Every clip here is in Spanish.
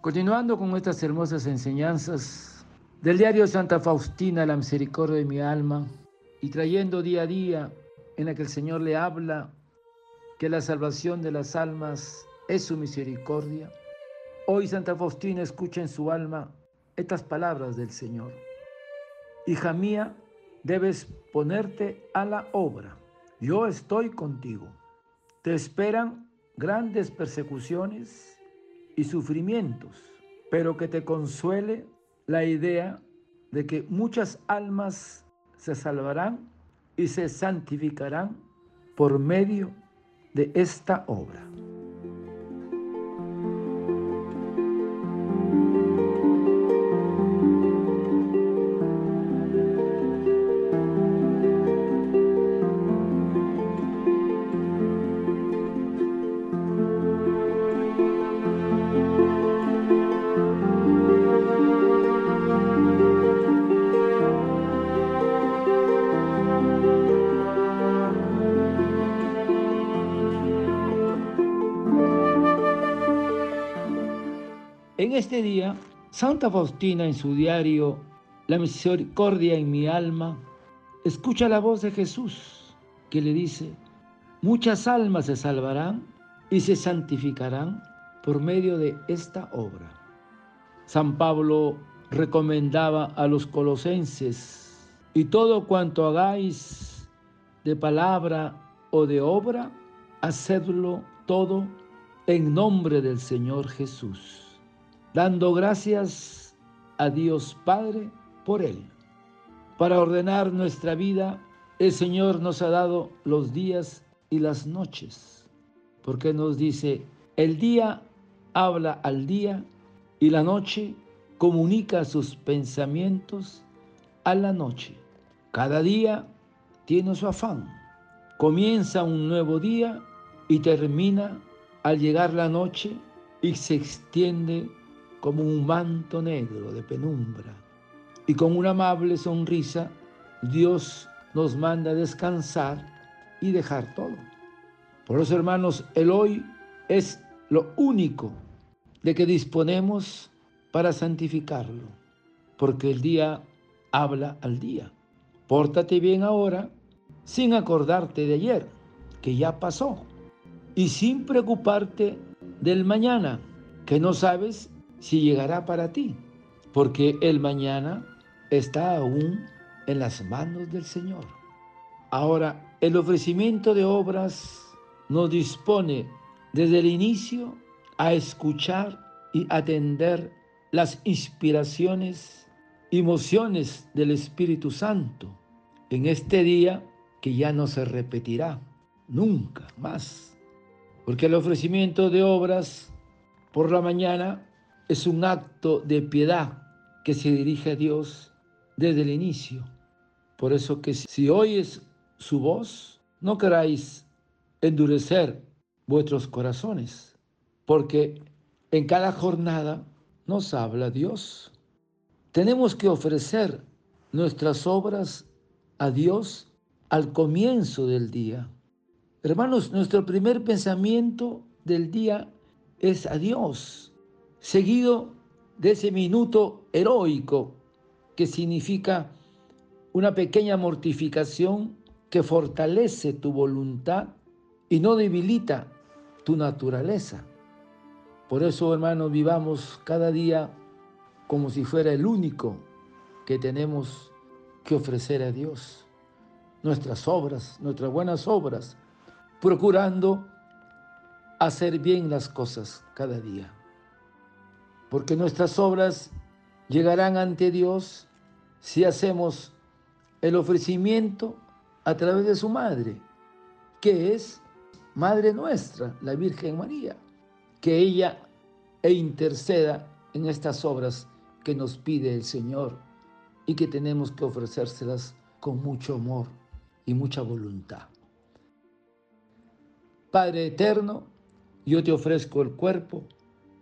Continuando con estas hermosas enseñanzas del diario Santa Faustina, la misericordia de mi alma, y trayendo día a día en la que el Señor le habla que la salvación de las almas es su misericordia, hoy Santa Faustina escucha en su alma estas palabras del Señor. Hija mía, debes ponerte a la obra. Yo estoy contigo. Te esperan grandes persecuciones y sufrimientos, pero que te consuele la idea de que muchas almas se salvarán y se santificarán por medio de esta obra. En este día, Santa Faustina en su diario La misericordia en mi alma, escucha la voz de Jesús que le dice, muchas almas se salvarán y se santificarán por medio de esta obra. San Pablo recomendaba a los colosenses, y todo cuanto hagáis de palabra o de obra, hacedlo todo en nombre del Señor Jesús dando gracias a Dios Padre por Él. Para ordenar nuestra vida, el Señor nos ha dado los días y las noches, porque nos dice, el día habla al día y la noche comunica sus pensamientos a la noche. Cada día tiene su afán. Comienza un nuevo día y termina al llegar la noche y se extiende como un manto negro de penumbra. Y con una amable sonrisa, Dios nos manda descansar y dejar todo. Por eso, hermanos, el hoy es lo único de que disponemos para santificarlo, porque el día habla al día. Pórtate bien ahora sin acordarte de ayer, que ya pasó, y sin preocuparte del mañana, que no sabes si llegará para ti, porque el mañana está aún en las manos del Señor. Ahora, el ofrecimiento de obras nos dispone desde el inicio a escuchar y atender las inspiraciones, emociones del Espíritu Santo en este día que ya no se repetirá nunca más. Porque el ofrecimiento de obras por la mañana es un acto de piedad que se dirige a Dios desde el inicio. Por eso que si oyes su voz, no queráis endurecer vuestros corazones, porque en cada jornada nos habla Dios. Tenemos que ofrecer nuestras obras a Dios al comienzo del día. Hermanos, nuestro primer pensamiento del día es a Dios seguido de ese minuto heroico que significa una pequeña mortificación que fortalece tu voluntad y no debilita tu naturaleza. Por eso, hermanos, vivamos cada día como si fuera el único que tenemos que ofrecer a Dios. Nuestras obras, nuestras buenas obras, procurando hacer bien las cosas cada día porque nuestras obras llegarán ante Dios si hacemos el ofrecimiento a través de su madre, que es Madre nuestra, la Virgen María, que ella e interceda en estas obras que nos pide el Señor y que tenemos que ofrecérselas con mucho amor y mucha voluntad. Padre eterno, yo te ofrezco el cuerpo,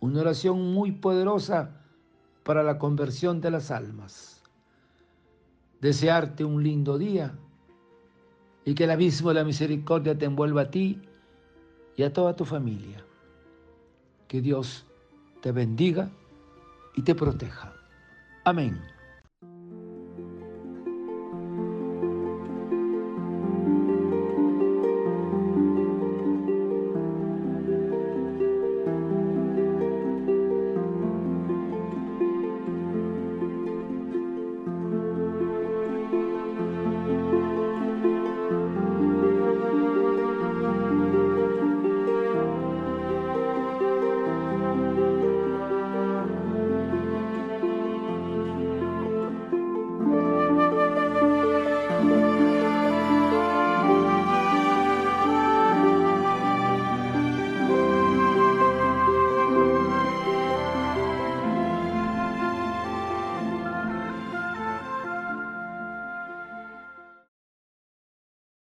Una oración muy poderosa para la conversión de las almas. Desearte un lindo día y que el abismo de la misericordia te envuelva a ti y a toda tu familia. Que Dios te bendiga y te proteja. Amén.